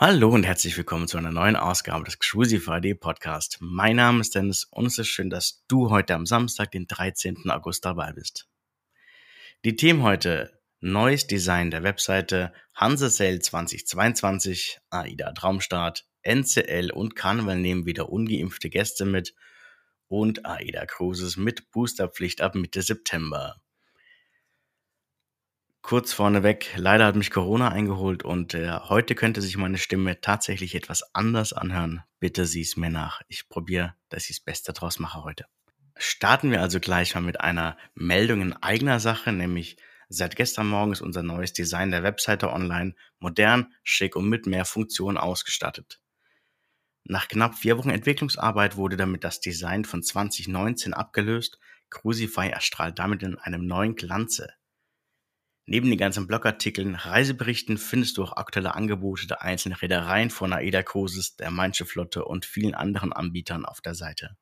Hallo und herzlich willkommen zu einer neuen Ausgabe des Crucify Podcast. Mein Name ist Dennis und es ist schön, dass du heute am Samstag, den 13. August dabei bist. Die Themen heute Neues Design der Webseite, Hansesale 2022, AIDA Traumstart, NCL und Karneval nehmen wieder ungeimpfte Gäste mit und AIDA Cruises mit Boosterpflicht ab Mitte September. Kurz vorneweg, leider hat mich Corona eingeholt und äh, heute könnte sich meine Stimme tatsächlich etwas anders anhören. Bitte sieh es mir nach. Ich probiere, dass ich das Beste draus mache heute. Starten wir also gleich mal mit einer Meldung in eigener Sache, nämlich seit gestern Morgen ist unser neues Design der Webseite online modern, schick und mit mehr Funktionen ausgestattet. Nach knapp vier Wochen Entwicklungsarbeit wurde damit das Design von 2019 abgelöst. Crucify erstrahlt damit in einem neuen Glanze. Neben den ganzen Blogartikeln, Reiseberichten findest du auch aktuelle Angebote der einzelnen Reedereien von AIDA Cruises, der Manche Flotte und vielen anderen Anbietern auf der Seite.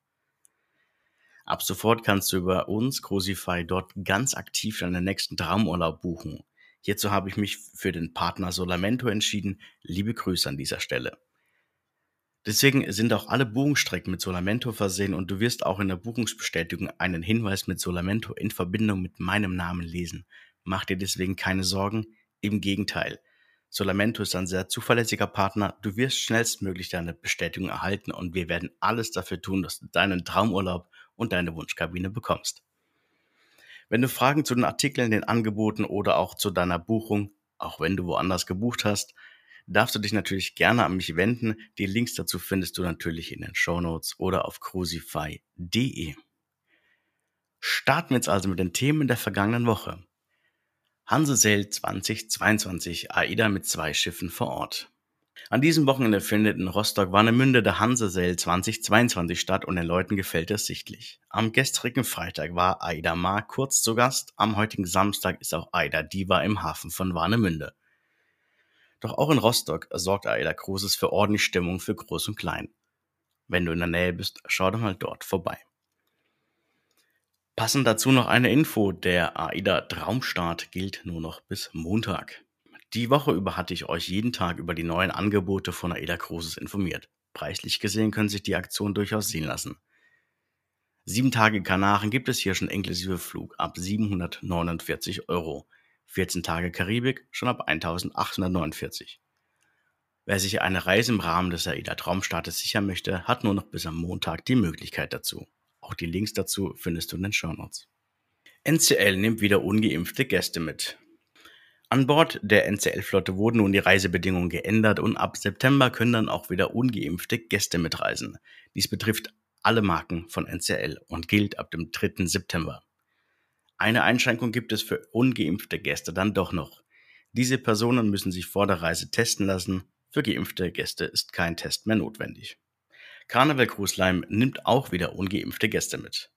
Ab sofort kannst du über uns, Crucify, dort ganz aktiv deinen nächsten Traumurlaub buchen. Hierzu habe ich mich für den Partner Solamento entschieden. Liebe Grüße an dieser Stelle. Deswegen sind auch alle Buchungsstrecken mit Solamento versehen und du wirst auch in der Buchungsbestätigung einen Hinweis mit Solamento in Verbindung mit meinem Namen lesen. Mach dir deswegen keine Sorgen, im Gegenteil. Solamento ist ein sehr zuverlässiger Partner. Du wirst schnellstmöglich deine Bestätigung erhalten und wir werden alles dafür tun, dass du deinen Traumurlaub und deine Wunschkabine bekommst. Wenn du Fragen zu den Artikeln, den Angeboten oder auch zu deiner Buchung, auch wenn du woanders gebucht hast, darfst du dich natürlich gerne an mich wenden. Die Links dazu findest du natürlich in den Show Notes oder auf crucify.de. Starten wir jetzt also mit den Themen der vergangenen Woche. Hansesail 2022 AIDA mit zwei Schiffen vor Ort. An diesem Wochenende findet in Rostock-Warnemünde der Hansesail 2022 statt und den Leuten gefällt es sichtlich. Am gestrigen Freitag war AIDA Mar kurz zu Gast, am heutigen Samstag ist auch AIDA Diva im Hafen von Warnemünde. Doch auch in Rostock sorgt AIDA Cruises für ordentlich Stimmung für Groß und Klein. Wenn du in der Nähe bist, schau doch mal dort vorbei. Passend dazu noch eine Info, der AIDA Traumstart gilt nur noch bis Montag. Die Woche über hatte ich euch jeden Tag über die neuen Angebote von AIDA Cruises informiert. Preislich gesehen können sich die Aktionen durchaus sehen lassen. Sieben Tage Kanaren gibt es hier schon inklusive Flug ab 749 Euro. 14 Tage Karibik schon ab 1849. Wer sich eine Reise im Rahmen des AIDA Traumstartes sichern möchte, hat nur noch bis am Montag die Möglichkeit dazu. Auch die Links dazu findest du in den Show Notes. NCL nimmt wieder ungeimpfte Gäste mit. An Bord der NCL-Flotte wurden nun die Reisebedingungen geändert und ab September können dann auch wieder ungeimpfte Gäste mitreisen. Dies betrifft alle Marken von NCL und gilt ab dem 3. September. Eine Einschränkung gibt es für ungeimpfte Gäste dann doch noch. Diese Personen müssen sich vor der Reise testen lassen. Für geimpfte Gäste ist kein Test mehr notwendig. Carnival Cruise Line nimmt auch wieder ungeimpfte Gäste mit.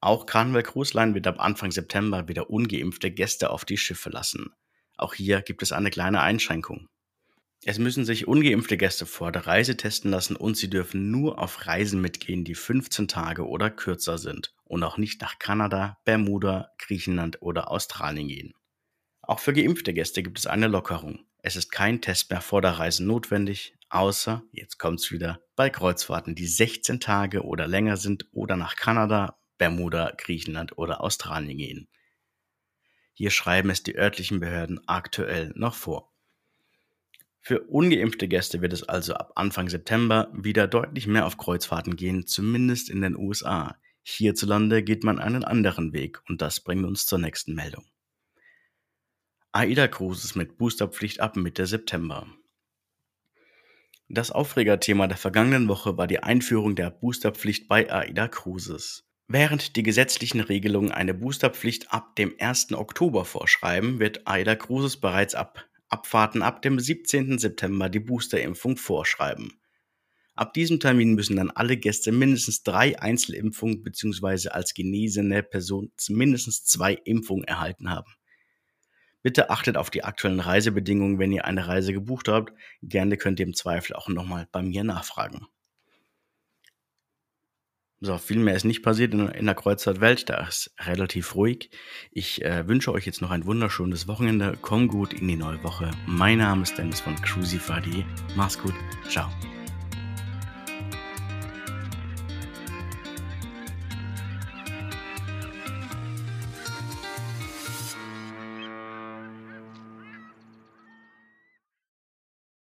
Auch Carnival Cruise Line wird ab Anfang September wieder ungeimpfte Gäste auf die Schiffe lassen. Auch hier gibt es eine kleine Einschränkung. Es müssen sich ungeimpfte Gäste vor der Reise testen lassen und sie dürfen nur auf Reisen mitgehen, die 15 Tage oder kürzer sind und auch nicht nach Kanada, Bermuda, Griechenland oder Australien gehen. Auch für geimpfte Gäste gibt es eine Lockerung. Es ist kein Test mehr vor der Reise notwendig, außer, jetzt kommt's wieder, bei Kreuzfahrten, die 16 Tage oder länger sind oder nach Kanada, Bermuda, Griechenland oder Australien gehen. Hier schreiben es die örtlichen Behörden aktuell noch vor. Für ungeimpfte Gäste wird es also ab Anfang September wieder deutlich mehr auf Kreuzfahrten gehen, zumindest in den USA. Hierzulande geht man einen anderen Weg und das bringt uns zur nächsten Meldung. AIDA Cruises mit Boosterpflicht ab Mitte September. Das Aufregerthema der vergangenen Woche war die Einführung der Boosterpflicht bei AIDA Cruises. Während die gesetzlichen Regelungen eine Boosterpflicht ab dem 1. Oktober vorschreiben, wird AIDA Cruises bereits ab Abfahrten ab dem 17. September die Boosterimpfung vorschreiben. Ab diesem Termin müssen dann alle Gäste mindestens drei Einzelimpfungen bzw. als genesene Person mindestens zwei Impfungen erhalten haben. Bitte achtet auf die aktuellen Reisebedingungen, wenn ihr eine Reise gebucht habt. Gerne könnt ihr im Zweifel auch nochmal bei mir nachfragen. So, viel mehr ist nicht passiert in in der Kreuzfahrtwelt, da ist relativ ruhig. Ich, äh, wünsche euch jetzt noch ein wunderschönes Wochenende. Kommt gut in die neue Woche. Mein Name ist Dennis von cruisify.de. Mach's gut. Ciao.